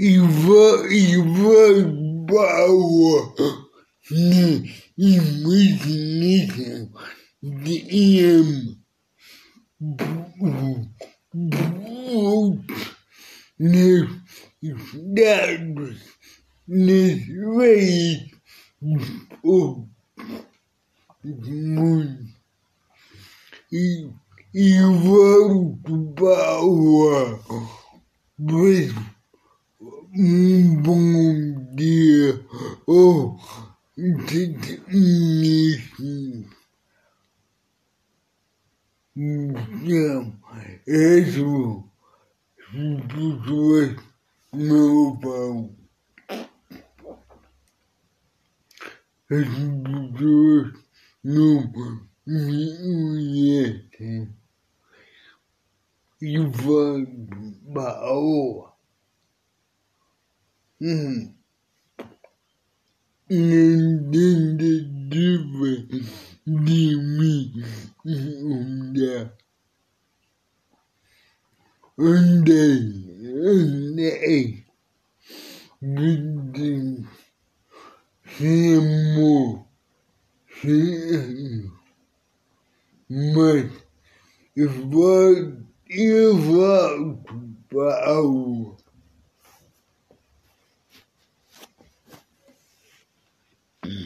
Ivan, Ivan Bauer, ne imagination de M. Nos dados, nos veículos, muito. E, e vamos para um bom dia ou início. Então, isso as pessoas não vão. As pessoas não me conhecem. E vão para Mm. Detetive de mim, onda, onda, onda, gudin, semo, semo, mas, eu vou, eu vou, pau.